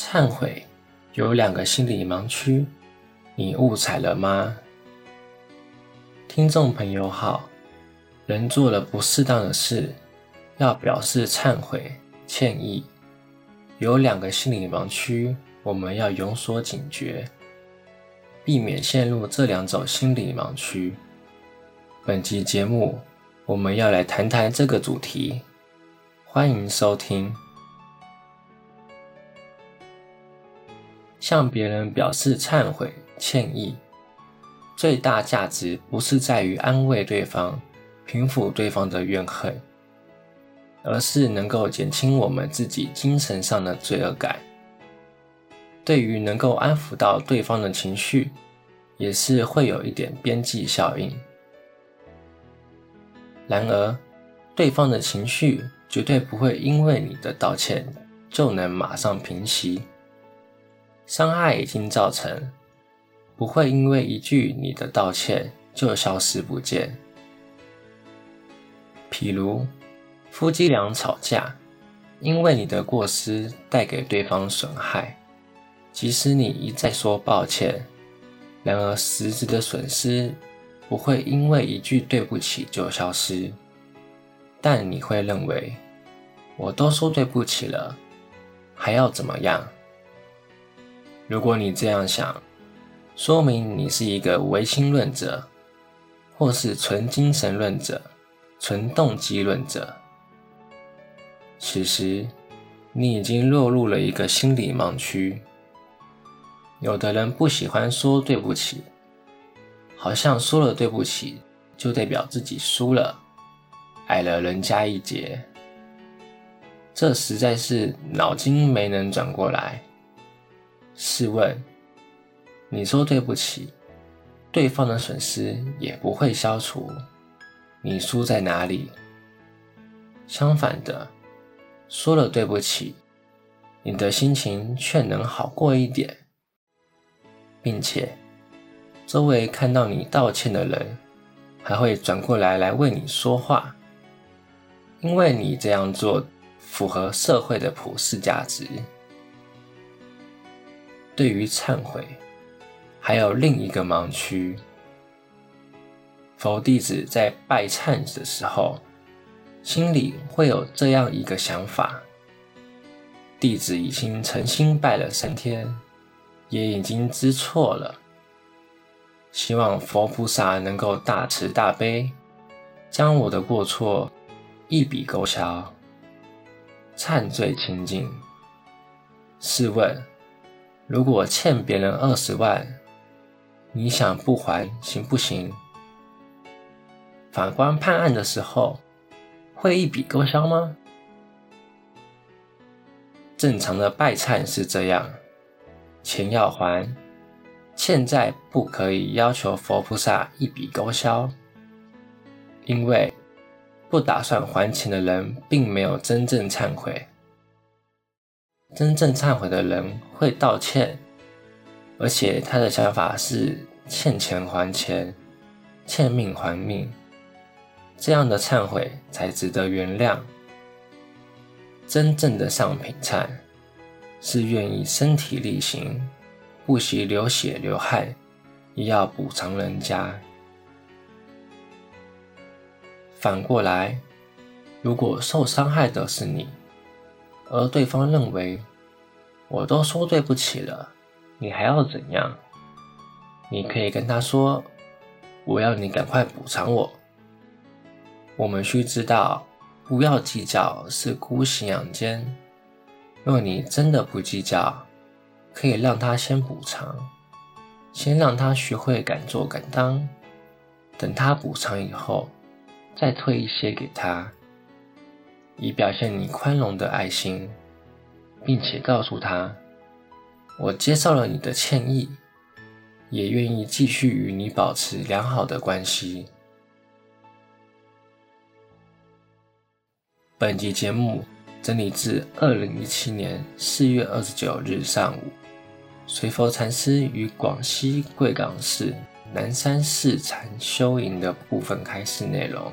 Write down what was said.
忏悔有两个心理盲区，你误踩了吗？听众朋友好，人做了不适当的事，要表示忏悔、歉意，有两个心理盲区，我们要有所警觉，避免陷入这两种心理盲区。本集节目，我们要来谈谈这个主题，欢迎收听。向别人表示忏悔、歉意，最大价值不是在于安慰对方、平抚对方的怨恨，而是能够减轻我们自己精神上的罪恶感。对于能够安抚到对方的情绪，也是会有一点边际效应。然而，对方的情绪绝对不会因为你的道歉就能马上平息。伤害已经造成，不会因为一句你的道歉就消失不见。譬如夫妻俩吵架，因为你的过失带给对方损害，即使你一再说抱歉，然而实质的损失不会因为一句对不起就消失。但你会认为，我都说对不起了，还要怎么样？如果你这样想，说明你是一个唯心论者，或是纯精神论者、纯动机论者。此时，你已经落入了一个心理盲区。有的人不喜欢说对不起，好像说了对不起就代表自己输了，矮了人家一截。这实在是脑筋没能转过来。试问，你说对不起，对方的损失也不会消除，你输在哪里？相反的，说了对不起，你的心情却能好过一点，并且周围看到你道歉的人，还会转过来来为你说话，因为你这样做符合社会的普世价值。对于忏悔，还有另一个盲区。佛弟子在拜忏的时候，心里会有这样一个想法：弟子已经诚心拜了三天，也已经知错了，希望佛菩萨能够大慈大悲，将我的过错一笔勾销，忏罪清净。试问，如果欠别人二十万，你想不还行不行？法官判案的时候，会一笔勾销吗？正常的拜忏是这样：钱要还，欠债不可以要求佛菩萨一笔勾销，因为不打算还钱的人并没有真正忏悔。真正忏悔的人会道歉，而且他的想法是欠钱还钱，欠命还命，这样的忏悔才值得原谅。真正的上品忏是愿意身体力行，不惜流血流汗，也要补偿人家。反过来，如果受伤害的是你，而对方认为，我都说对不起了，你还要怎样？你可以跟他说，我要你赶快补偿我。我们需知道，不要计较是姑息养奸。若你真的不计较，可以让他先补偿，先让他学会敢做敢当，等他补偿以后，再退一些给他。以表现你宽容的爱心，并且告诉他：“我接受了你的歉意，也愿意继续与你保持良好的关系。”本集节目整理自二零一七年四月二十九日上午，随佛禅师于广西贵港市南山寺禅修营的部分开示内容。